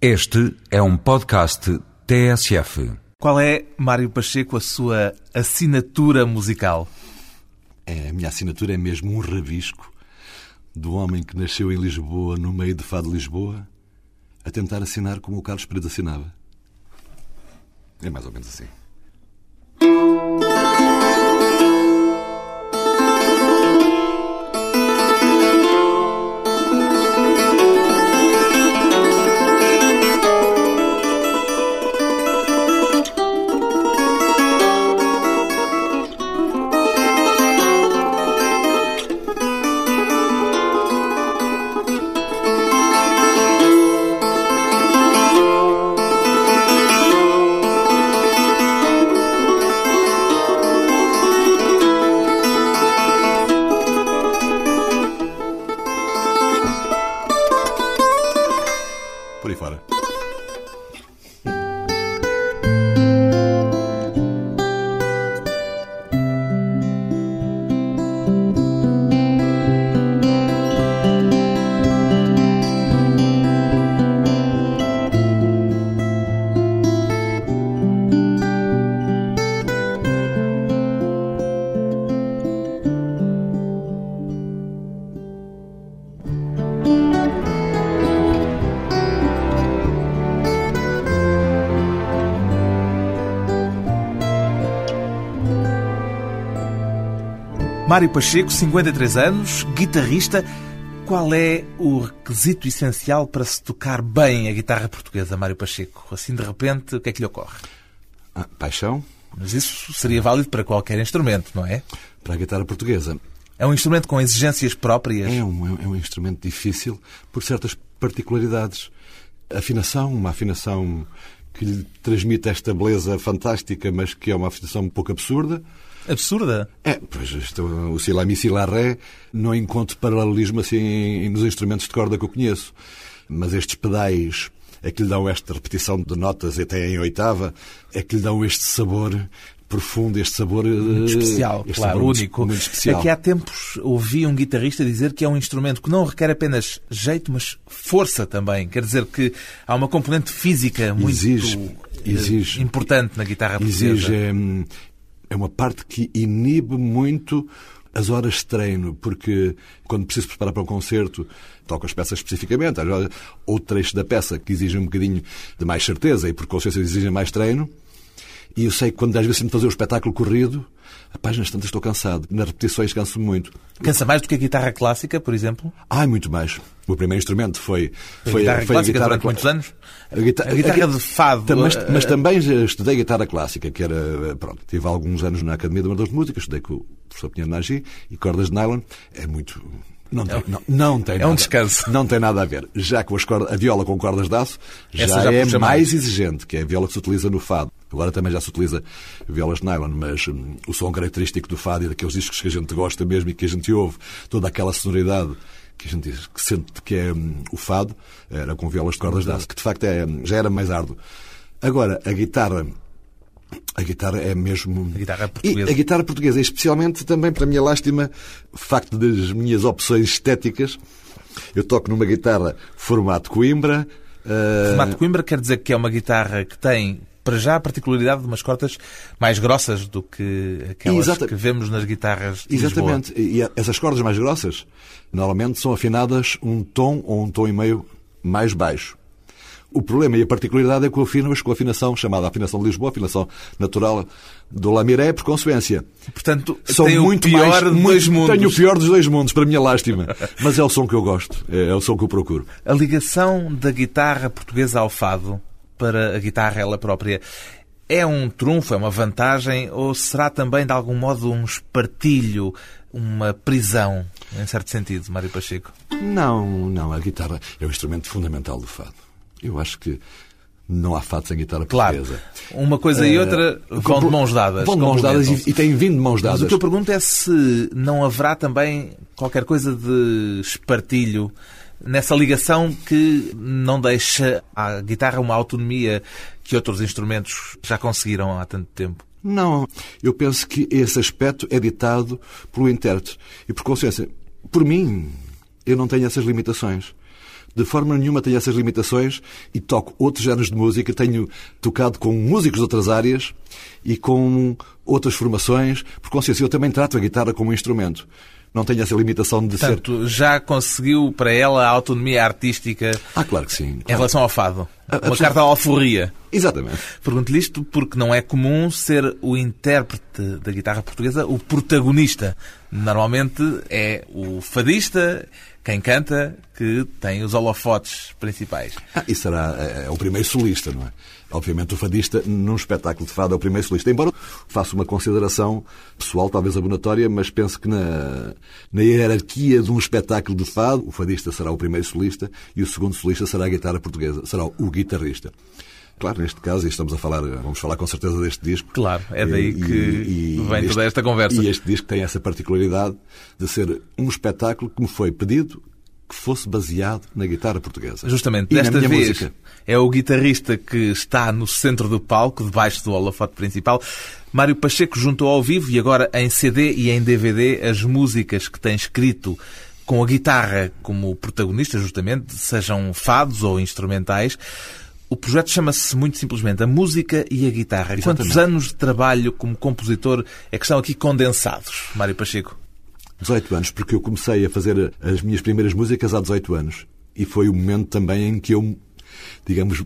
Este é um podcast TSF. Qual é, Mário Pacheco, a sua assinatura musical? É, a minha assinatura é mesmo um rabisco do homem que nasceu em Lisboa, no meio de Fado de Lisboa, a tentar assinar como o Carlos Pereira assinava. É mais ou menos assim. Mário Pacheco, 53 anos, guitarrista. Qual é o requisito essencial para se tocar bem a guitarra portuguesa, Mário Pacheco? Assim, de repente, o que é que lhe ocorre? Ah, paixão Mas isso seria válido para qualquer instrumento, não é? para a guitarra portuguesa. É um instrumento com exigências próprias. É um, é um instrumento difícil por certas particularidades. Afinação, uma afinação que lhe transmite esta beleza fantástica, mas que é uma afinação um pouco absurda. Absurda. É, pois isto, o si, lá, mi, si, lá, ré, não encontro paralelismo assim nos instrumentos de corda que eu conheço. Mas estes pedais é que lhe dão esta repetição de notas até em oitava, é que lhe dão este sabor profundo, este sabor Muito eh, especial, este claro, sabor muito- único. Muito especial. É que há tempos ouvi um guitarrista dizer que é um instrumento que não requer apenas jeito, mas força também. Quer dizer que há uma componente física muito Exige, eh, exige. importante na guitarra portuguesa. Exige, hum, é uma parte que inibe muito as horas de treino, porque quando preciso preparar para um concerto, toco as peças especificamente, ou trechos da peça que exigem um bocadinho de mais certeza e por consequência exigem mais treino, e eu sei que quando às vezes de fazer o espetáculo corrido, a páginas tantas estou cansado, nas repetições canso muito. Cansa mais do que a guitarra clássica, por exemplo? Ai, muito mais. O meu primeiro instrumento foi, A foi, guitarra foi clássica durante cla- muitos anos? A guitarra, A guitarra de fado, Mas, eh, mas também estudei guitarra clássica, que era. Pronto, tive alguns anos na Academia de Amadores de Música, estudei com o professor Pinheiro Nagy e cordas de nylon. É muito. Não tem, não, não tem É um nada. descanso. Não tem nada a ver. Já com as cordas, a viola com cordas de aço já, já é mais. exigente, que é a viola que se utiliza no fado. Agora também já se utiliza violas de nylon, mas hum, o som característico do fado e daqueles discos que a gente gosta mesmo e que a gente ouve, toda aquela sonoridade que a gente diz, que sente que é hum, o fado, era com violas de cordas de aço, que de facto é, já era mais árduo. Agora, a guitarra. A guitarra é mesmo. A guitarra E portuguesa. a guitarra portuguesa, especialmente também para a minha lástima, o facto das minhas opções estéticas. Eu toco numa guitarra formato Coimbra. eh, Formato Coimbra quer dizer que é uma guitarra que tem, para já, a particularidade de umas cordas mais grossas do que aquelas Exata- que vemos nas guitarras de Lisboa. Exatamente. E essas cordas mais grossas, normalmente são afinadas um tom ou um tom e meio mais baixo. O problema e a particularidade é que eu afino-as com a afinação chamada afinação de Lisboa, afinação natural do Lamiré, por consequência. Portanto, São muito o pior mais, muito- dois mundos. Tenho o pior dos dois mundos, para a minha lástima. Mas é o som que eu gosto, é, é o som que eu procuro. A ligação da guitarra portuguesa ao fado para a guitarra ela própria é um trunfo, é uma vantagem ou será também de algum modo um espartilho, uma prisão, em certo sentido, Mário Pacheco? Não, não, a guitarra é o instrumento fundamental do fado. Eu acho que não há fado sem guitarra Claro, portuguesa. uma coisa e outra Eh, vão de mãos dadas. Vão de mãos dadas e, e têm vindo de mãos Mas dadas. o que eu pergunto é se não haverá também qualquer coisa de espartilho nessa ligação que não deixa à guitarra uma autonomia que outros instrumentos já conseguiram há tanto tempo. Não, eu penso que esse aspecto é ditado pelo intérprete. E por consequência, por mim, eu não tenho essas limitações. de forma nenhuma tenho essas limitações e toco outros géneros de música. Tenho tocado com músicos de outras áreas e com outras formações. Por consciência, eu também trato a guitarra como um instrumento. Não tenho essa limitação de Portanto, ser. já conseguiu para ela a autonomia artística Ah, claro que sim. em relação ao fado? Uma absolutamente. carta à alforria. Exatamente. Pergunto-lhe isto porque não é comum ser o intérprete da guitarra portuguesa o protagonista. Normalmente é o fadista, quem canta, que tem os holofotes principais. Ah, e será é, o primeiro solista, não é? Obviamente o fadista, num espetáculo de fado, é o primeiro solista. Embora faça uma consideração pessoal, talvez abonatória, mas penso que na, na hierarquia de um espetáculo de fado, o fadista será o primeiro solista e o segundo solista será a guitarra portuguesa, será o guitarrista. Claro, neste caso, e estamos a falar, vamos falar com certeza deste disco. Claro, é daí que vem toda esta conversa. E este disco tem essa particularidade de ser um espetáculo que me foi pedido que fosse baseado na guitarra portuguesa. Justamente, E desta vez música. é o guitarrista que está no centro do palco, debaixo do holofote principal. Mário Pacheco juntou ao vivo e agora em CD e em DVD as músicas que tem escrito com a guitarra como protagonista, justamente, sejam fados ou instrumentais. O projeto chama-se muito simplesmente A Música e a Guitarra. Quantos Exatamente. anos de trabalho como compositor é que estão aqui condensados, Mário Pacheco? 18 anos, porque eu comecei a fazer as minhas primeiras músicas há 18 anos. E foi o momento também em que eu, digamos,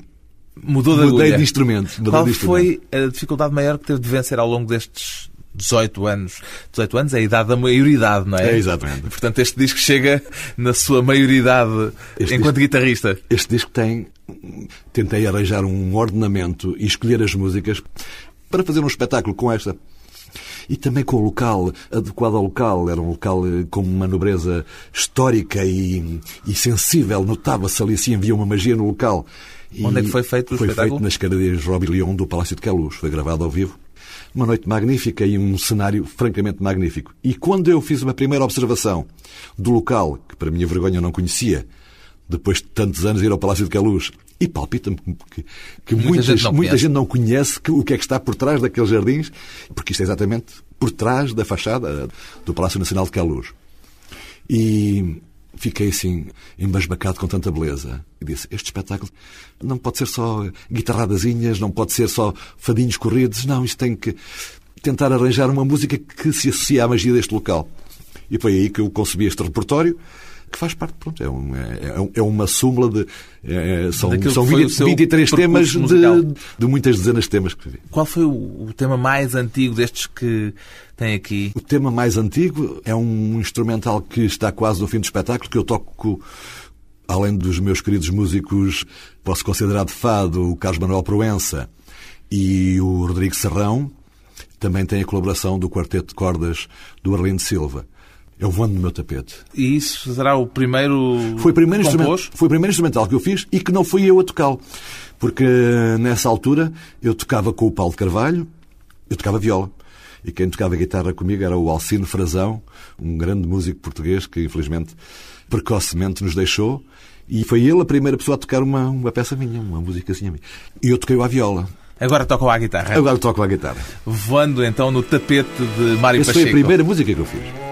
Mudou de mudei agulha. de instrumento. Mudei Qual de instrumento. foi a dificuldade maior que teve de vencer ao longo destes 18 anos? 18 anos é a idade da maioridade, não é? É, exatamente. Portanto, este disco chega na sua maioridade Este enquanto disco- guitarrista. Este disco tem. Tentei arranjar um ordenamento e escolher as músicas para fazer um espetáculo com esta. E também com o local, adequado ao local. Era um local com uma nobreza histórica e, e sensível. Notava-se ali assim, havia uma magia no local. E Onde é que foi feito o Foi espetáculo? feito nas escadarias Robilion do Palácio de Queluz. Foi gravado ao vivo. Uma noite magnífica e um cenário francamente magnífico. E quando eu fiz uma primeira observação do local, que para minha vergonha eu não conhecia, depois de tantos anos ir ao Palácio de Queluz, e palpita-me que, que Muita muita, gente não muita conhece. gente não conhece que- o que é que está por trás daqueles jardins, porque isto é exatamente por trás da fachada do Palácio Nacional de Queluz. E fiquei assim, embasbacado com tanta beleza. E disse, este espetáculo não pode ser só guitarradazinhas, não pode ser só fadinhos corridos, não, isto tem que tentar arranjar uma música que se associe à magia deste local. E foi aí que eu concebi este repertório, que faz parte, pronto, é, um- é, é uma súmula de... é, é, são são que foi o 20, seu 23 temas de, de muitas dezenas de temas que vi. Qual foi o, o tema mais antigo destes que tem aqui? O tema mais antigo é um instrumental que está quase no fim do espetáculo, que eu toco, além dos meus queridos músicos, posso considerar de fado o Carlos Manuel Proença e o Rodrigo Serrão, também tem a colaboração do quarteto de cordas do Arlindo Silva. O voando no meu tapete. E isso será o primeiro Foi o primeiro, instrumento, foi o primeiro instrumental que eu fiz e que não fui eu a tocá-lo. Porque nessa altura eu tocava com o Paulo de Carvalho, eu tocava viola. E quem tocava guitarra comigo era o Alcino Frazão, um grande músico português que infelizmente precocemente nos deixou. E foi ele a primeira pessoa a tocar uma, uma peça minha, uma musicazinha minha. E eu toquei-o à viola. Agora tocam à guitarra. Agora toco a guitarra. Voando então no tapete de Mário Essa foi Pacheco. a primeira música que eu fiz.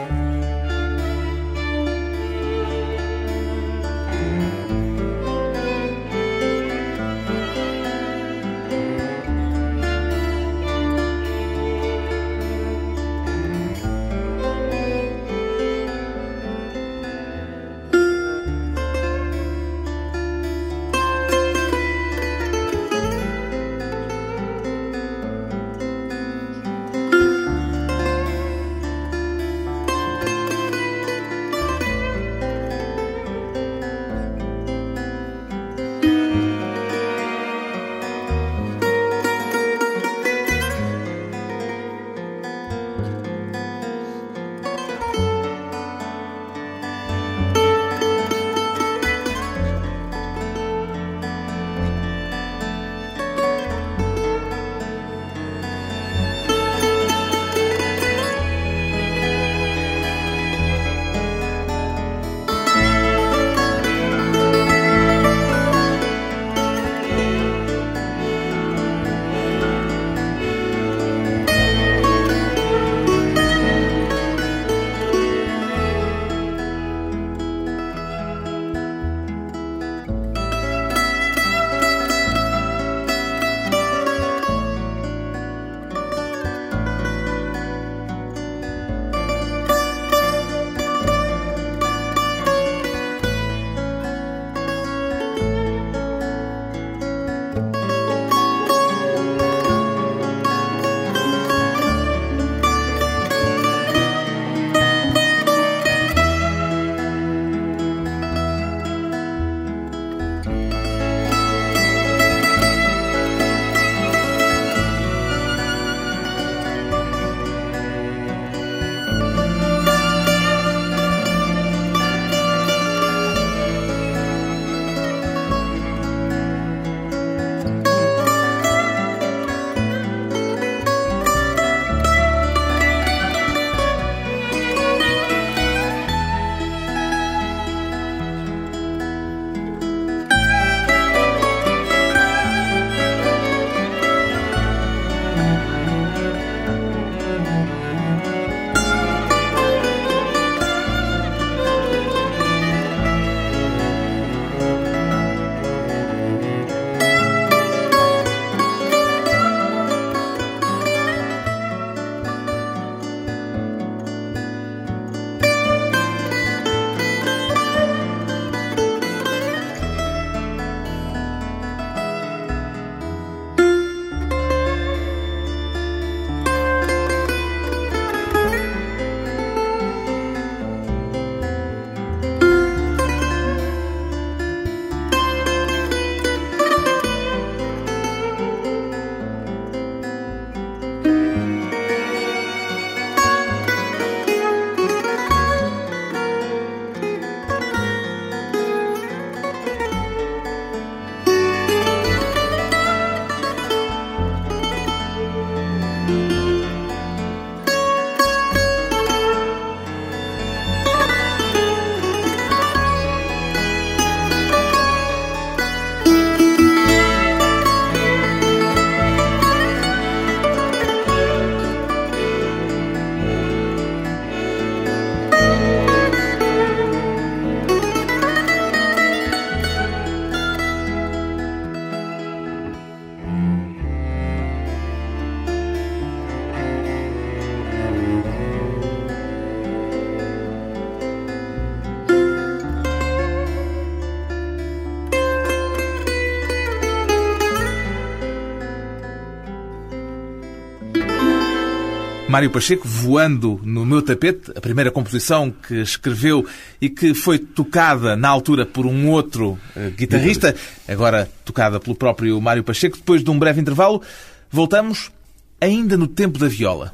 Mário Pacheco, Voando no Meu Tapete, a primeira composição que escreveu e que foi tocada na altura por um outro uh, guitarrista, agora tocada pelo próprio Mário Pacheco. Depois de um breve intervalo, voltamos ainda no tempo da viola.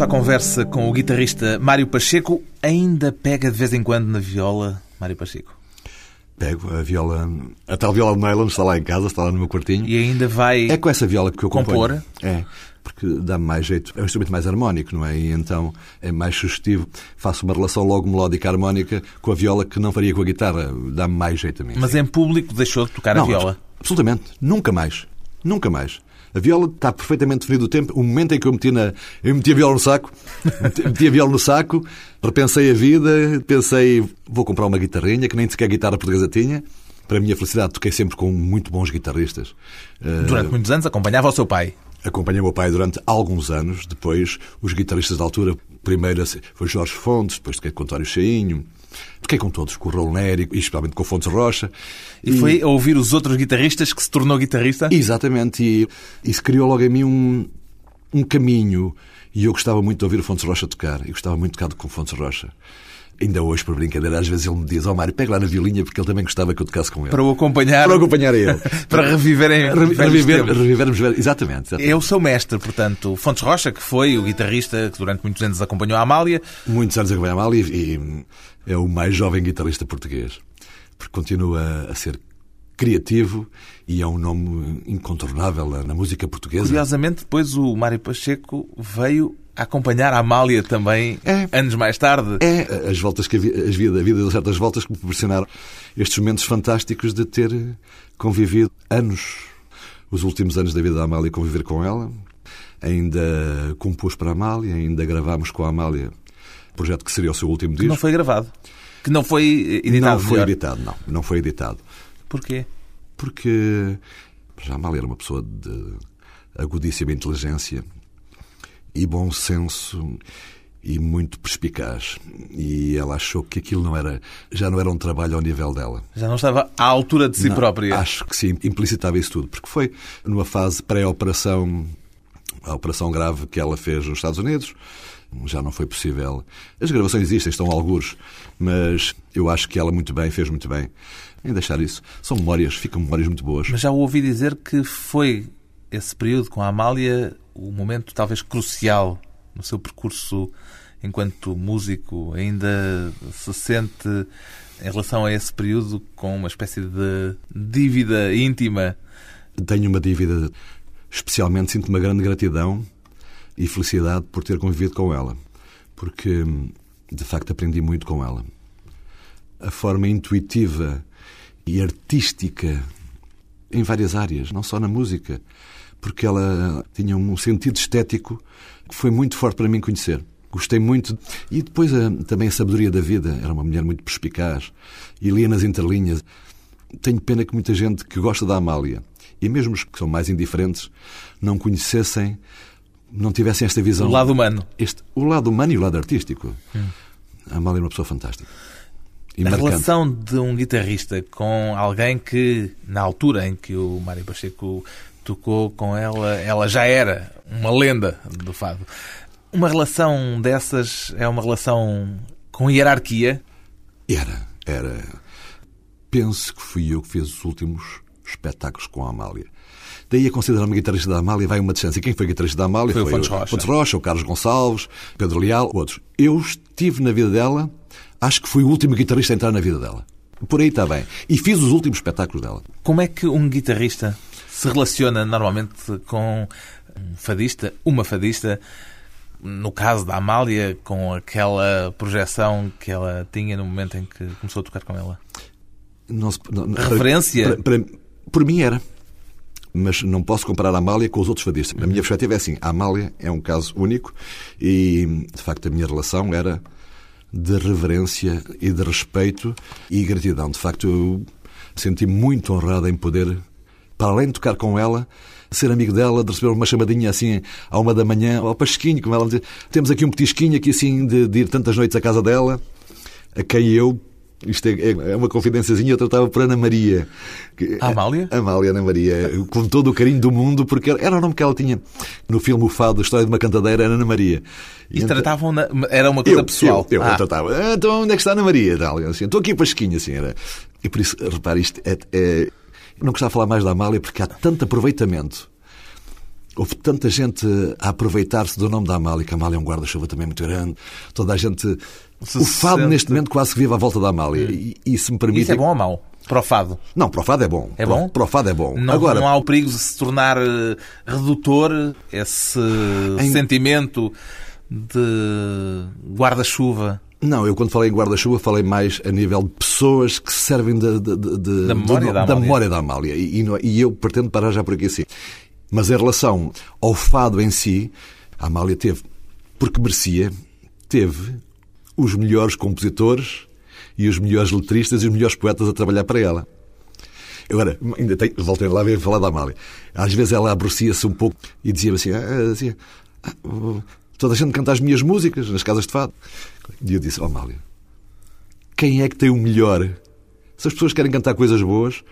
Regresso à conversa com o guitarrista Mário Pacheco, ainda pega de vez em quando na viola, Mário Pacheco? Pego a viola, a tal viola de nylon está lá em casa, está lá no meu quartinho. E ainda vai É com essa viola que eu compor? componho. É, porque dá-me mais jeito. É um instrumento mais harmónico, não é? E então é mais sugestivo. Faço uma relação logo melódica harmónica com a viola que não faria com a guitarra. Dá-me mais jeito a mim. Mas em público deixou de tocar a Não, viola. Absolutamente. Nunca mais. Nunca mais. A viola está perfeitamente definido o tempo. O momento em que eu meti, na... eu meti a viola no saco, meti- a viola no saco, repensei a vida, pensei, vou comprar uma guitarrinha, que nem sequer guitarra portuguesa tinha. Para a minha felicidade, toquei sempre com muito bons guitarristas. Eh, Durante muitos anos acompanhava o seu pai. Acompanhei o meu pai durante alguns anos. Depois, os guitarristas da altura, primeiro foi Jorge Fontes, depois toquei com António Cheinho. Toquei com todos, com o Raul e especialmente com o Fontes Rocha. E foi a ouvir os outros guitarristas que se tornou guitarrista? Exatamente, e isso criou logo em mim um, um caminho. E eu gostava muito de ouvir o Fontes Rocha tocar. E gostava muito de tocar com o Fontes Rocha. Ainda hoje, por brincadeira, às vezes ele me diz: Ó Mário, pega lá na violinha, porque ele também gostava que eu tocasse com ele. Para o acompanhar, Para acompanhar ele. para reviverem reviver, revivermos. Exatamente. exatamente. É o seu mestre, portanto, Fontes Rocha, que foi o guitarrista que durante muitos anos acompanhou a Amália. Muitos anos a acompanhar mal e, e é o mais jovem guitarrista português. Porque continua a ser criativo e é um nome incontornável na, música portuguesa. Curiosamente, depois o Mário Pacheco veio acompanhar a Amália também, É. anos mais tarde. É as voltas que a, vida, a vida deu certas voltas que me proporcionaram estes momentos fantásticos de ter convivido anos, os últimos anos da vida da Amália, conviver com ela. Ainda compus para a Amália, ainda gravámos com a Amália o projeto que seria o seu último Que disco. não foi gravado. Que não foi editado. Não foi melhor. editado, não. Não foi editado. Porquê? Porque Amália era uma pessoa de agudíssima inteligência e bom senso e muito perspicaz. E ela achou que aquilo não era, já não era um trabalho ao nível dela. Já não estava à altura de si Não, própria. Acho que sim, implicitava isso tudo, porque foi numa fase pré-operação, a operação grave que ela fez nos Estados Unidos. Já não foi possível. As gravações existem, estão algures, mas eu acho que ela muito bem, fez muito bem em deixar isso. São memórias, ficam memórias muito boas. Mas já ouvi dizer que foi esse período com a Amália o momento talvez crucial no seu percurso enquanto músico. Ainda se sente em relação a esse período com uma espécie de dívida íntima. Tenho uma dívida, especialmente sinto uma grande gratidão e felicidade por ter convivido com ela, porque de facto aprendi muito com ela. A forma intuitiva e artística em várias áreas, não só na música, porque ela tinha um sentido estético que foi muito forte para mim conhecer. Gostei muito. E depois a- também a sabedoria da vida. Era uma mulher muito perspicaz e lia nas entrelinhas. Tenho pena que muita gente que gosta da Amália, e mesmo os que são mais indiferentes, não conhecessem, não tivessem esta visão. O lado humano. Este, o lado humano e o lado artístico. A Amália é uma pessoa fantástica. E a marcante. relação de um guitarrista com alguém que, na altura em que o Mário Pacheco tocou com ela, ela já era uma lenda do fado. Uma relação dessas é uma relação com hierarquia? Era, era. Penso que fui eu que fiz os últimos espetáculos com a Amália. Daí a considerar-me guitarrista da Amália vai uma distância. Quem foi guitarrista da Amália Foi o Fontes Rocha. Fontes Rocha, o Carlos Gonçalves, Pedro Leal, outros. Eu estive na vida dela, acho que fui o último guitarrista a entrar na vida dela. Por aí está bem. E fiz os últimos espetáculos dela. Como é que um guitarrista se relaciona normalmente com um fadista, uma fadista, no caso da Amália, com aquela projeção que ela tinha no momento em que começou a tocar com ela? Não se- não- não- Referência? para- para- por mim era. Mas não posso comparar a Amália com os outros fadistas. A minha perspectiva é assim: a Amália é um caso único e, de facto, a minha relação era de reverência e de respeito e gratidão. De facto, eu senti-me muito honrado em poder, para além de tocar com ela, ser amigo dela, de receber uma chamadinha assim à uma da manhã, ao Pasquinho, como ela me dizia. Temos aqui um petisquinho aqui assim de, de ir tantas noites à casa dela, a quem eu, isto é, é uma confidênciazinha, eu tratava por Ana Maria. Que- Amália? Amália Ana Maria, com todo o carinho do mundo, porque era o nome que ela tinha no filme O Fado, a história de uma cantadeira, era Ana Maria. E então- tratavam. na- Era uma coisa eu, pessoal. Eu, eu, Ah, tratava. "Ah, então onde é que está a Ana Maria? Assim, Estou aqui Pasquinho, assim era. E por isso, repare, isto é, é- Eu não gostava de falar mais da Amália porque há tanto aproveitamento. Houve tanta gente a aproveitar-se do nome da Amália, que a Amália é um guarda-chuva também muito grande. Toda a gente. Se o fado, sente- neste momento, quase que vive à volta da Amália. E, e se me permite. Isso é bom ou mau? Para o fado. Não, para o fado é bom. É bom? Para o fado é bom. Não, Agora, não há o perigo de se tornar eh, redutor esse Em- sentimento de guarda-chuva. Não, eu quando falei em guarda-chuva falei mais a nível de pessoas que se servem de, de- de- Da memória do- da Amália. memória da Amália. E, e não- e eu pretendo parar já por aqui assim. Mas em relação ao fado em si, a Amália teve, porque merecia, teve os melhores compositores e os melhores letristas e os melhores poetas a trabalhar para ela. Agora, ainda voltei lá a falar da Amália. Às vezes ela aborrecia-se um pouco e dizia assim, ah, dizia, "Ah, oh, toda a gente canta as minhas músicas nas casas de fado. E eu disse, oh Amália, quem é que tem o melhor? Se as pessoas querem cantar coisas boas,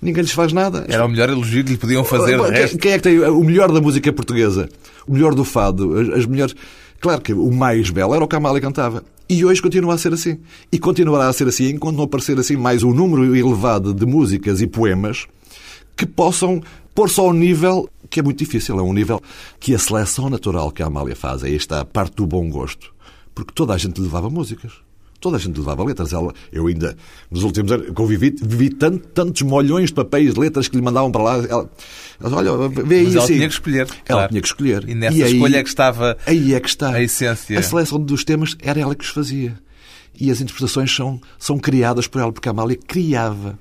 ninguém lhes faz nada. Era o melhor elogio que lhe podiam fazer. Quem- resto, Quem é que tem o melhor da música portuguesa? O melhor do fado? As, as melhores... Claro que o mais belo era o que a Amália cantava. E hoje continua a ser assim. E continuará a ser assim enquanto não aparecer assim mais um número elevado de músicas e poemas que possam pôr-se ao nível que é muito difícil. É um nível que a seleção natural que a Amália faz. É esta a parte do bom gosto. Porque toda a gente levava músicas. Toda a gente levava letras. Ela, eu ainda, nos últimos anos, convivi, vivi tanto, tantos molhões de papéis, letras que lhe mandavam para lá. Ela, olha, vê aí Mas ela assim. tinha que escolher, Ela claro. tinha que escolher. E nessa escolha é que estava Aí é que está. a essência. A seleção dos temas era ela que os fazia. E as interpretações são, são criadas por ela, porque a Amália criava.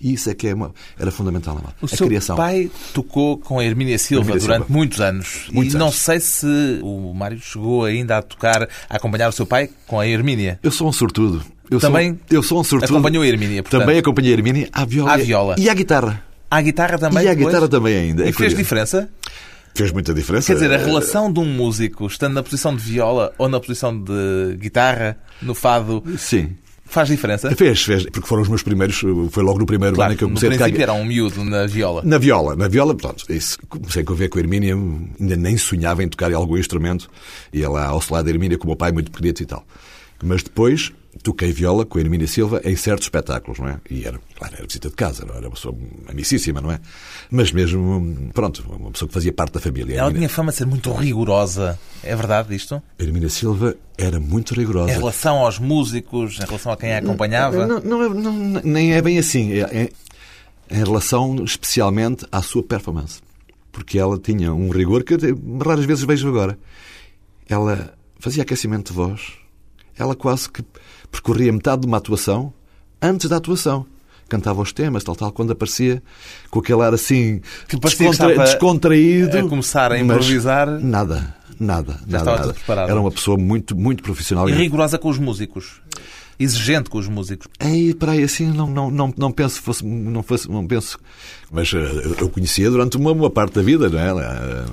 E isso é que é uma, era fundamental. Amália. O a seu criação. pai tocou com a Hermínia Silva Hermínia durante Silva. muitos anos. Muitos e não anos. sei se o Mário chegou ainda a tocar, a acompanhar o seu pai com a Hermínia. Eu sou um sortudo. Eu Também sou, eu sou um sortudo. acompanhou a Hermínia, portanto. Também acompanhei a Hermínia à viola. À viola. E à guitarra. À guitarra também? e à depois? guitarra também ainda. E É fez curioso. diferença? Fez muita diferença. Quer dizer, a relação de um músico estando na posição de viola ou na posição de guitarra, no fado, Sim. Faz diferença? Fez, fez. Porque foram os meus primeiros. Foi logo no primeiro Claro, ano que eu comecei a tocar. era um miúdo na viola. Na viola, na viola, pronto, isso, comecei a ver com a Hermínia, ainda nem sonhava em tocar algum instrumento, ia lá ao lado da Hermínia com o meu pai, muito pequenito e tal. Mas depois toquei viola com a Hermínia Silva em certos espetáculos, não é? E era, claro, era visita de casa, não era uma pessoa amicíssima, não é? Mas mesmo, pronto, uma pessoa que fazia parte da família. Ela Hermínia, tinha fama de ser muito rigorosa. É verdade isto? a Hermínia Silva era muito Em rigorosa. relação aos músicos, em relação a quem a acompanhava? Não, não, é- não- nem é bem assim. É, é em relação especialmente à sua performance. Porque ela tinha um rigor que raras vezes vejo agora. Ela fazia aquecimento de voz. Ela quase que percorria metade de uma atuação antes da atuação. Cantava os temas, tal, tal, quando aparecia com aquele ar assim Que que descontra- estava descontraído. a começar a improvisar. Nada, nada, nada. nada. Era uma pessoa muito, muito profissional. E rigorosa com os músicos. Exigente com os músicos. Aí, para aí, assim, não, não, não, não penso que fosse, não fosse, não penso. Mas eh, eu conhecia durante uma, uma parte da vida, não é?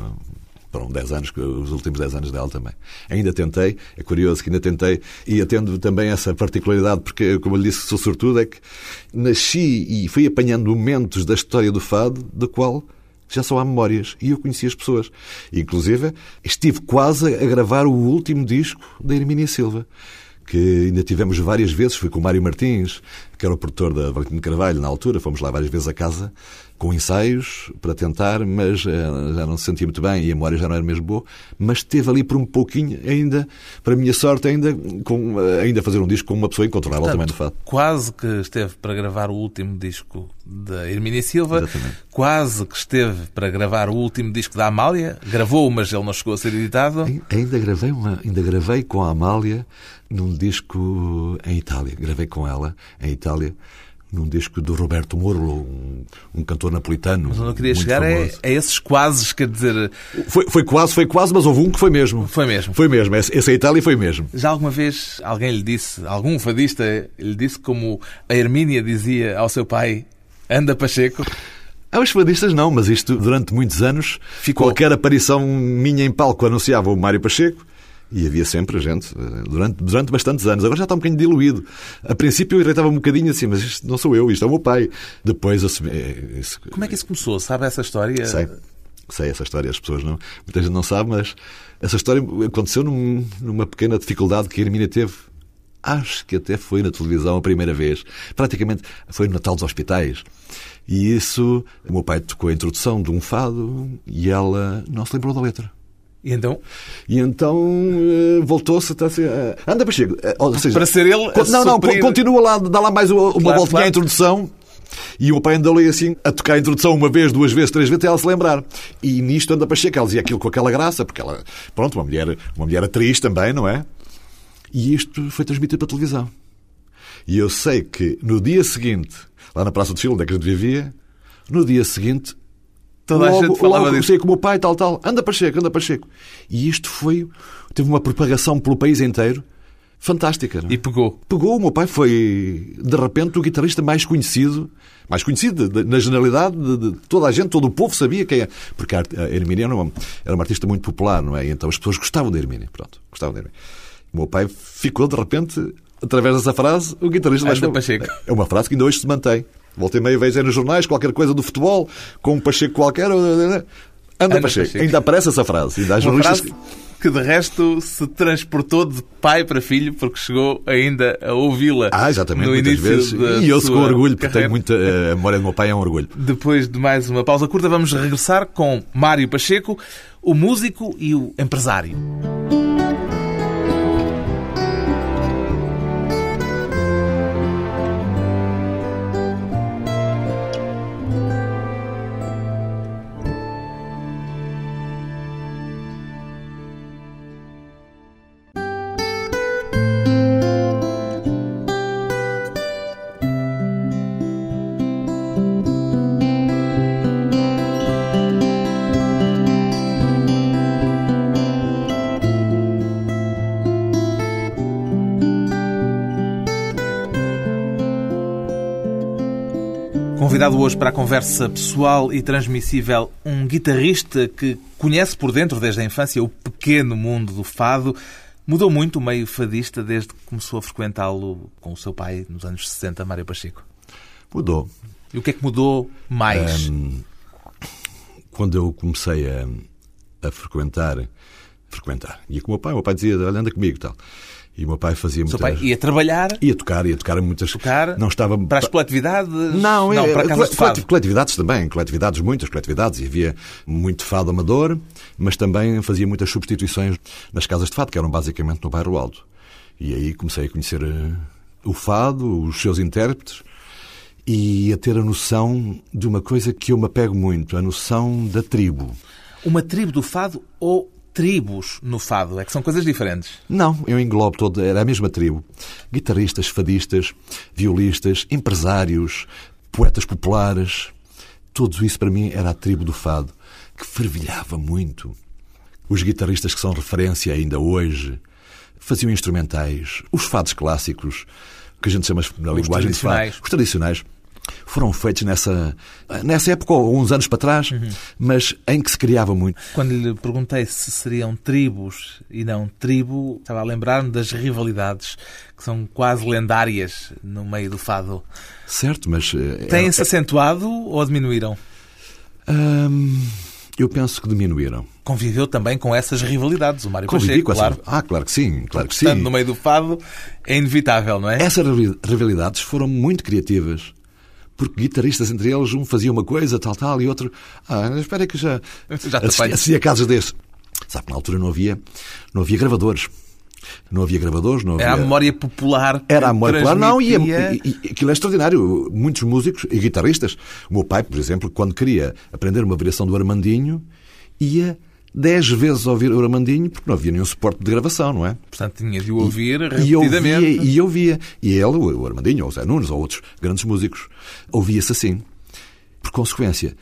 Foram 10 anos, os últimos 10 anos dela também. Ainda tentei, é curioso que ainda tentei, e atendo também essa particularidade, porque, como eu lhe disse, sou sortudo, é que nasci e fui apanhando momentos da história do fado, do qual já só há memórias. E eu conheci as pessoas. Inclusive, estive quase a gravar o último disco da Hermínia Silva que ainda tivemos várias vezes, fui com o Mário Martins, que era o produtor da Valentim de Carvalho na altura, fomos lá várias vezes a casa com ensaios para tentar, mas eh, já não se sentia muito bem e a memória já não era mesmo boa, mas esteve ali por um pouquinho ainda, para a minha sorte, ainda, com, eh, ainda fazer um disco com uma pessoa incontrolável também do fado. Quase que esteve para gravar o último disco da Hermínia Silva. Exatamente. Quase que esteve para gravar o último disco da Amália. Gravou, mas ele não chegou a ser editado. Ai- Ainda gravei, uma, ainda gravei com a Amália num disco em Itália. Gravei com ela em Itália num disco do Roberto Morlo, um, um cantor napolitano. Mas onde eu queria chegar é, a esses quases, quer dizer, Foi, foi quase, foi quase, mas houve um que foi mesmo. Foi mesmo. Foi mesmo. Esse, esse a Itália foi mesmo. já alguma vez alguém lhe disse, algum fadista lhe disse como a Hermínia dizia ao seu pai, anda Pacheco? Ah, os fadistas não, mas isto durante muitos anos, Ficou. qualquer aparição minha em palco anunciava o Mário Pacheco e havia sempre gente, eh, durante, durante bastantes anos. Agora já está um bocadinho diluído. A princípio eu irritava um bocadinho assim, mas isto não sou eu, isto é o meu pai. Depois assumi. eh, isso- Como é que isso começou? Sabe essa história? Sei, sei essa história, as pessoas não. Muita gente não sabe, mas essa história aconteceu num- numa pequena dificuldade que a Hermínia teve. Acho que até foi na televisão a primeira vez. Praticamente foi no Natal dos Hospitais. E isso, o meu pai tocou a introdução de um fado e ela não se lembrou da letra. E então, E então eh, voltou-se até assim, anda Pacheco. Eh, Ou seja, Para ser ele a Não, não, suprir- continua lá, dá lá mais uma, Claro, voltinha claro. à introdução. E o pai andou ali assim, a tocar a introdução uma vez, duas vezes, três vezes, até ela se lembrar. E nisto anda Pacheco, ela dizia aquilo com aquela graça, porque ela, pronto, uma mulher, uma mulher atriz também, não é? E isto foi transmitido para a televisão. E eu sei que no dia seguinte, lá na Praça do Chile, onde é que a gente vivia, no dia seguinte, Toda a logo, gente falava logo, disso. sei que o meu pai, tal, tal, anda Pacheco, anda Pacheco. E isto foi, teve uma propagação pelo país inteiro fantástica. não é? e pegou. Pegou, o meu pai foi, de repente, o guitarrista mais conhecido, mais conhecido de- de- na generalidade de, de toda a gente, todo o povo sabia quem é. Porque a, a Hermínia era uma, era uma artista muito popular, não é? E então as pessoas gostavam da Hermínia, pronto, gostavam da Hermínia. O meu pai ficou, de repente, através dessa frase, o guitarrista mais Anda. Pacheco. É uma frase que ainda hoje se mantém. Voltei meia vez aí nos jornais, qualquer coisa do futebol, com um Pacheco qualquer. Anda, Anda Pacheco. Pacheco. Ainda aparece essa frase. Ainda há jornalistas frase que de resto se transportou de pai para filho porque chegou ainda a ouvi-la Ah, exatamente, no muitas vezes. E eu com orgulho, porque tenho muita. eh, A memória do meu pai é um orgulho. Depois de mais uma pausa curta, vamos regressar com Mário Pacheco, o músico e o empresário. Convidado hoje para a conversa pessoal e transmissível, um guitarrista que conhece por dentro desde a infância o pequeno mundo do fado. Mudou muito o meio fadista desde que começou a frequentá-lo com o seu pai nos anos 60, Mário Pacheco. Mudou. E o que é que mudou mais? Quando eu comecei a, a frequentar, frequentar, ia com o meu pai, o meu pai dizia, olha, anda comigo e tal. E o meu pai fazia o seu muitas... pai ia trabalhar, Ia tocar, ia tocar muitas... tocar Não estava... para as coletividades? Não, não é, para casas de fado. coletividades também, coletividades, muitas coletividades, e havia muito fado amador, mas também fazia muitas substituições nas casas de fado, que eram basicamente no bairro Alto. E aí comecei a conhecer eh, o fado, os seus intérpretes, e a ter a noção de uma coisa que eu me apego muito, a noção da tribo. Uma tribo do fado ou tribos no fado? É que são coisas diferentes. Não, eu englobo toda, era a mesma tribo. Guitarristas, fadistas, violistas, empresários, poetas populares. Tudo isso para mim era a tribo do fado, que fervilhava muito. Os guitarristas que são referência ainda hoje faziam instrumentais. Os fados clássicos, que a gente chama na Os linguagem de fado, os tradicionais, foram feitos nessa, nessa época, ou uns anos para trás, Uhum. mas em que se criava muito. Quando lhe perguntei se seriam tribos e não tribo, estava a lembrar-me das rivalidades que são quase lendárias no meio do fado. Certo, mas... eh, Têm-se acentuado ou diminuíram? Hum, eu penso que diminuíram. Conviveu também com essas rivalidades, o Mário Convivi Pacheco, com essa... claro. Ah, claro que sim, claro que sim. Estando no meio do fado, é inevitável, não é? Essas rival- rivalidades foram muito criativas. Porque guitarristas entre eles, um fazia uma coisa, tal, tal, e outro. Ah, espera que já. Já. Assistia a casos desses. Sabe, na altura não havia, não havia gravadores. Não havia gravadores, não havia. Era a memória popular. Era a memória popular, não, e, e, e aquilo é extraordinário. Muitos músicos e guitarristas. O meu pai, por exemplo, quando queria aprender uma variação do Armandinho, ia dez vezes ouvir o Armandinho, porque não havia nenhum suporte de gravação, não é? Portanto, tinha de o ouvir E repetidamente. e eu via. E ele, o Armandinho, ou o Zé Nunes, ou outros grandes músicos, ouvia-se assim. Por consequência,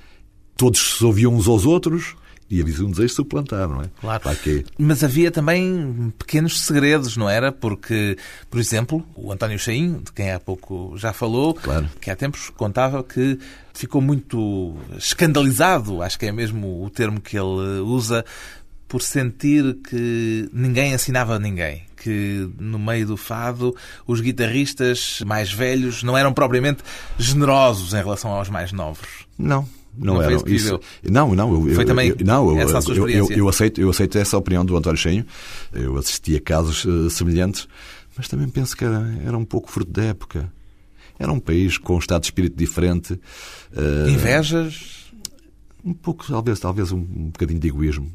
todos se ouviam uns aos outros e havia um desejo de suplantar, não é? Claro. que Mas havia também pequenos segredos, não era? Porque, por exemplo, o António Chaim, de quem há pouco já falou, Claro. que há tempos contava que ficou muito escandalizado, acho que é mesmo o termo que ele usa, por sentir que ninguém ensinava a ninguém. Que no meio do fado os guitarristas mais velhos não eram propriamente generosos em relação aos mais novos. Não. Não, eram. isso? Não, não. Eu, Foi eu- também eu, não, eu, essa a sua eu, eu, experiência? eu aceito, eu aceito essa opinião do António Cheinho. Eu assisti a casos eh, semelhantes, mas também penso que era, era um pouco fruto da época. Era um país com um estado de espírito diferente. eh, Invejas? Um pouco, talvez, talvez um, um bocadinho de egoísmo.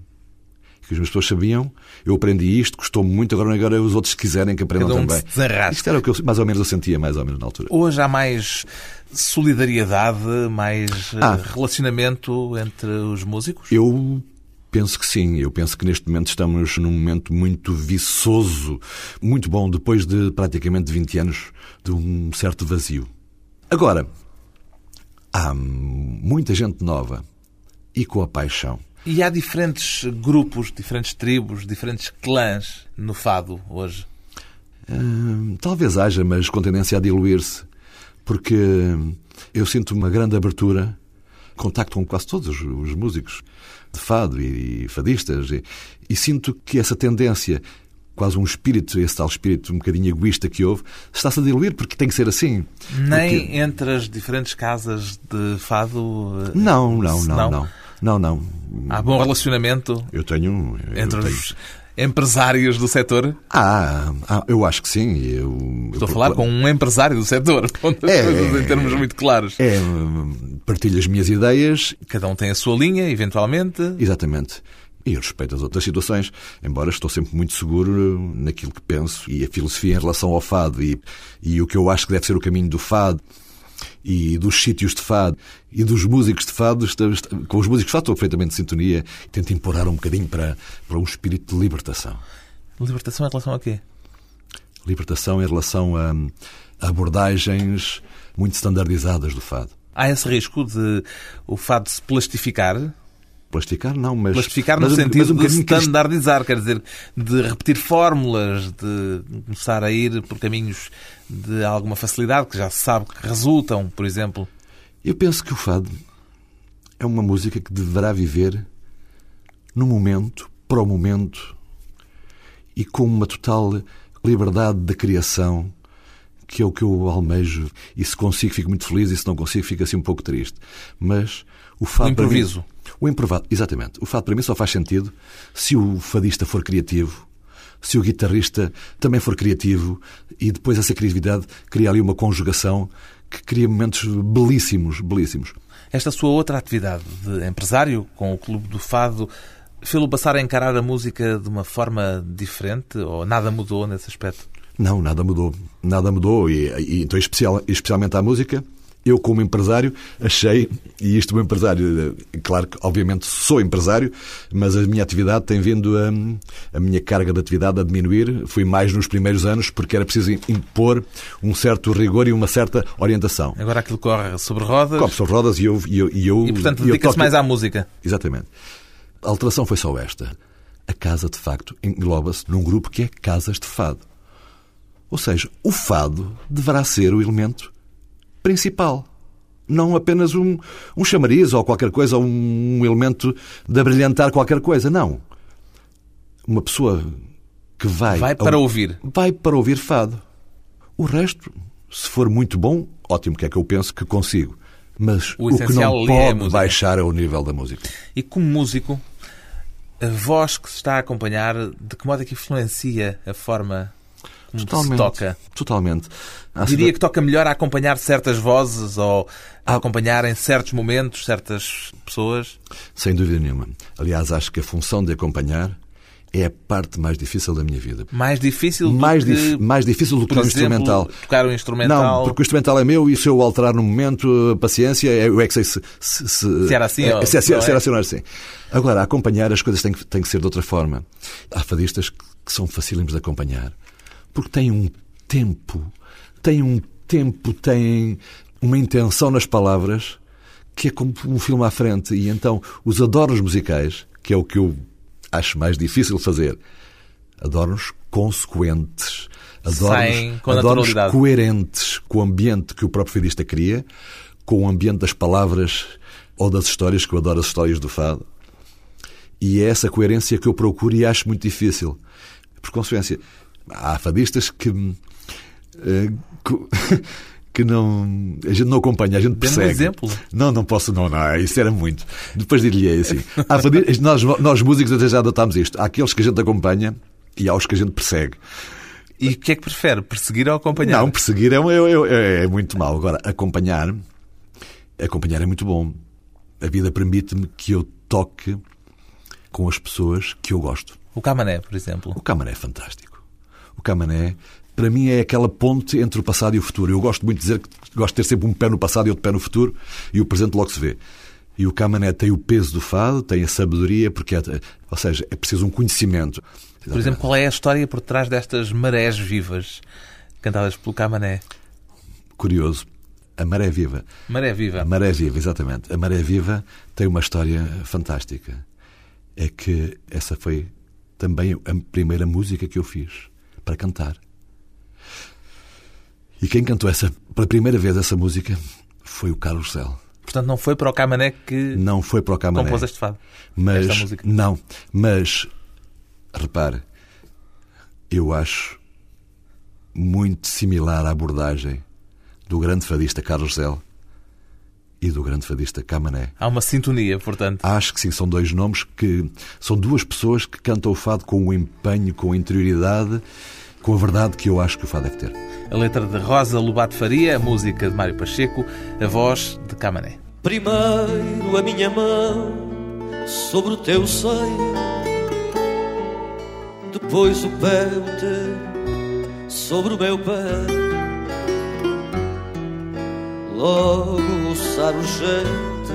Que as pessoas sabiam, eu aprendi isto, custou-me muito, agora, agora os outros quiserem que aprendam Cada um também. se. Isto era o que eu, mais ou menos eu sentia, mais ou menos na altura. Hoje há mais solidariedade, mais eh, Ah. relacionamento entre os músicos? Eu penso que sim. Eu penso que neste momento estamos num momento muito viçoso, muito bom, depois de praticamente 20 anos de um certo vazio. Agora, há muita gente nova e com a paixão. E há diferentes grupos, diferentes tribos, diferentes clãs no fado hoje. Hum, talvez haja, mas com tendência a diluir-se, porque eu sinto uma grande abertura, contacto com quase todos os, os músicos de fado e, fadistas, e, e sinto que essa tendência, quase um espírito, esse tal espírito um bocadinho egoísta que houve, está-se a diluir, porque tem que ser assim. Nem Porque- entre as diferentes casas de fado. eh, Não, não, se não, não. Não, não. Há bom relacionamento Eu tenho. eu entre tenho- os empresários do setor. Ah, ah, eu acho que sim. Eu, Estou eu a falar com um empresário do setor, É, coisas é, em termos muito claros. É, hum, partilho as minhas ideias Cada um tem a sua linha, eventualmente. Exatamente. E eu respeito as outras situações, embora estou sempre muito seguro naquilo que penso e a filosofia em relação ao fado e, e o que eu acho que deve ser o caminho do fado e dos sítios de fado e dos músicos de fado, com os músicos de fado estou perfeitamente de sintonia e tento empurrar um bocadinho para, para um espírito de libertação. Libertação em relação a quê? Libertação em relação a abordagens muito standardizadas do fado. Há esse risco de o fado se plastificar? Plastificar, não, mas... Plastificar mas no um- sentido mas um de bocadinho crist- standardizar, quer dizer, de repetir fórmulas, de começar a ir por caminhos de alguma facilidade que já se sabe que resultam, por exemplo. Eu penso que o fado é uma música que deverá viver no momento, para o momento e com uma total liberdade de criação, que é o que eu almejo. E se consigo, fico muito feliz, e se não consigo, fico assim um pouco triste. Mas o fado. O para mim- improviso. o improviso, exatamente. O fado para mim só faz sentido se o fadista for criativo, se o guitarrista também for criativo e depois essa criatividade cria ali uma conjugação que cria momentos belíssimos, belíssimos. Esta sua outra atividade de empresário com o Clube do Fado fê-lo passar a encarar a música de uma forma diferente ou nada mudou nesse aspecto? Não, nada mudou. Nada mudou. E, e então, especial, especialmente à música, eu, como empresário, achei, e isto, um empresário, eh, claro que, obviamente, sou empresário, mas a minha atividade tem vindo a, a minha carga de atividade a diminuir. Fui mais nos primeiros anos, porque era preciso impor um certo rigor e uma certa orientação. Agora aquilo corre sobre rodas Copo sobre rodas e eu. E, eu, e, eu, e, portanto, dedica-se toco- mais à música. Exatamente. A alteração foi só esta. A casa, de facto, engloba-se num grupo que é Casas de Fado. Ou seja, o fado deverá ser o elemento principal. Não apenas um, um chamariz ou qualquer coisa, ou um elemento de abrilhantar qualquer coisa. Não. Uma pessoa que vai... Vai para ouvir. Vai para ouvir fado. O resto, se for muito bom, ótimo, que é que eu penso que consigo. Mas O o, que não é pode música. baixar é o nível da música. E como músico, a voz que se está a acompanhar, de que modo é que influencia a forma como se toca? Totalmente. Há Diria que toca melhor a acompanhar certas vozes ou a acompanhar em certos momentos certas pessoas? Sem dúvida nenhuma. Aliás, acho que a função de acompanhar é a parte mais difícil da minha vida. Mais difícil do mais, que, dif mais difícil do que o exemplo, instrumental. tocar o instrumental. Não, porque o instrumental é meu e se eu alterar no momento, paciência, eu é que sei se, se, se, Se era assim é, ou- se, se, não se é? era assim ou assim. Agora, acompanhar as coisas têm que, têm que ser de outra forma. Há fadistas que, que são facílimos de acompanhar porque têm um tempo, têm um tempo, têm uma intenção nas palavras que é como um filme à frente. E então, os adornos musicais, que é o que eu acho mais difícil de fazer, adornos consequentes, adornos, com adornos coerentes com o ambiente que o próprio fadista cria, com o ambiente das palavras ou das histórias, que eu adoro as histórias do fado. E é essa coerência que eu procuro e acho muito difícil. Por consequência, há fadistas que. eh, que não. A gente não acompanha, a gente Dê-me um persegue. exemplo. Não, não posso, não, não, isso era muito. Depois diria assim. Há fadistas, nós, nós músicos até já adotámos isto. Há aqueles que a gente acompanha e há os que a gente persegue. E o que é que prefere? Perseguir ou acompanhar? Não, perseguir é, é- é- é muito mau. Agora, acompanhar, acompanhar é muito bom. A vida permite-me que eu toque com as pessoas que eu gosto. O Camané, por exemplo. O Camané é fantástico. O Camané, para mim, é aquela ponte entre o passado e o futuro. Eu gosto muito de dizer que gosto de ter sempre um pé no passado e outro pé no futuro, e o presente logo se vê. E o Camané tem o peso do fado, tem a sabedoria, porque é, ou seja, é preciso um conhecimento. Por exemplo, qual é a história por trás destas marés vivas cantadas pelo Camané? curioso, a Maré Viva. Maré viva. A Maré Viva, exatamente. A Maré Viva tem uma história fantástica. É que essa foi também a primeira música que eu fiz para cantar. E quem cantou essa, pela primeira vez essa música foi o Carlos Cel. Portanto, não foi para o Camané que Não foi para o Camané. compôs este fado. Mas. Não, mas repare, eu acho muito similar à abordagem do grande fadista Carlos Zel e do grande fadista Camané. Há uma sintonia, portanto. Acho que sim, são dois nomes que são duas pessoas que cantam o fado com o empenho, com a interioridade, com a verdade que eu acho que o fado deve ter. A letra de Rosa Lobato Faria, a música de Mário Pacheco, a voz de Camané. Primeiro a minha mão sobre o teu seio, depois o pé o teu sobre o meu pé. Logo o jeito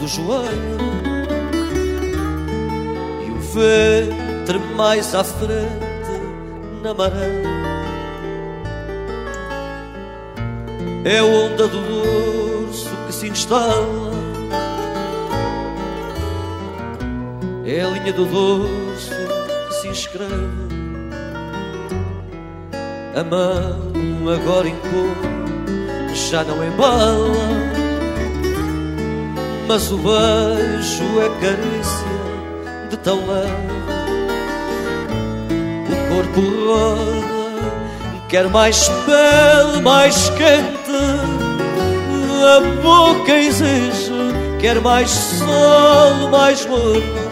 do joelho e o ventre mais à frente na maré. É a onda do dorso que se instala É a linha do dorso que se inscreve A mão agora encolhe Já não embala Mas o beijo é carícia de tão leve. O corpo roda Quer mais pele, mais quente A boca exige Quer mais sol, mais morno.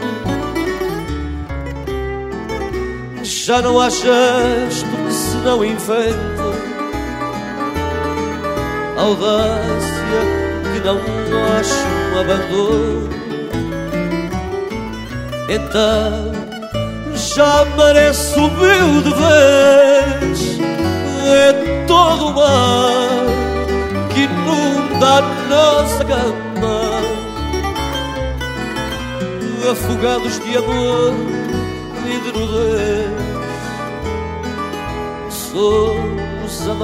Já não há gesto que se não invente Audácia que não ache um abandono Então já a maré subiu de vez É todo o mar que inunda a nossa cama Afogados de amor e de nudez Somos a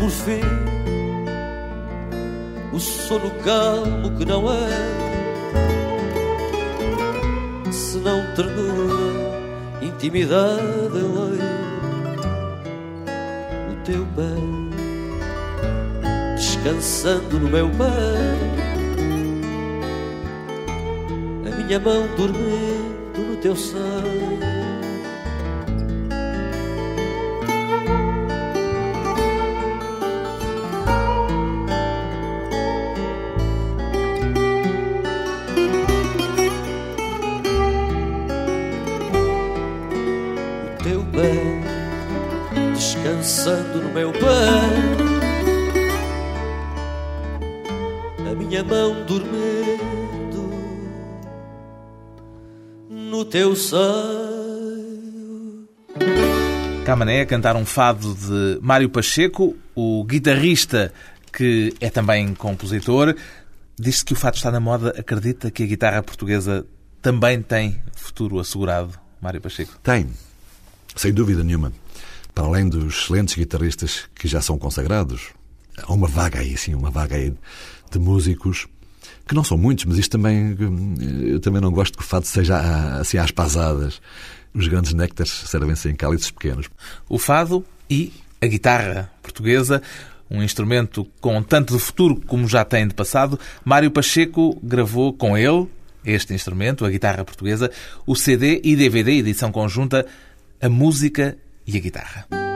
Por fim o sono calmo que não é senão ternura, intimidade em lei. O teu pé descansando no meu pé, a minha mão dormindo no teu seio. no meu pé, a minha mão dormindo no teu seio. Camané a cantar um fado de Mário Pacheco, o guitarrista que é também compositor. Diz-se que o fado está na moda. Acredita que a guitarra portuguesa também tem futuro assegurado, Mário Pacheco? Tem, sem dúvida nenhuma. Para além dos excelentes guitarristas que já são consagrados, há uma vaga aí, sim, uma vaga aí de músicos que não são muitos, mas isto também eu também não gosto que o fado seja assim às pasadas. Os grandes néctares servem-se em cálices pequenos. O fado e a guitarra portuguesa, um instrumento com tanto de futuro como já tem de passado. Mário Pacheco gravou com ele este instrumento, a guitarra portuguesa, o CD e DVD edição conjunta A Música y guitarra.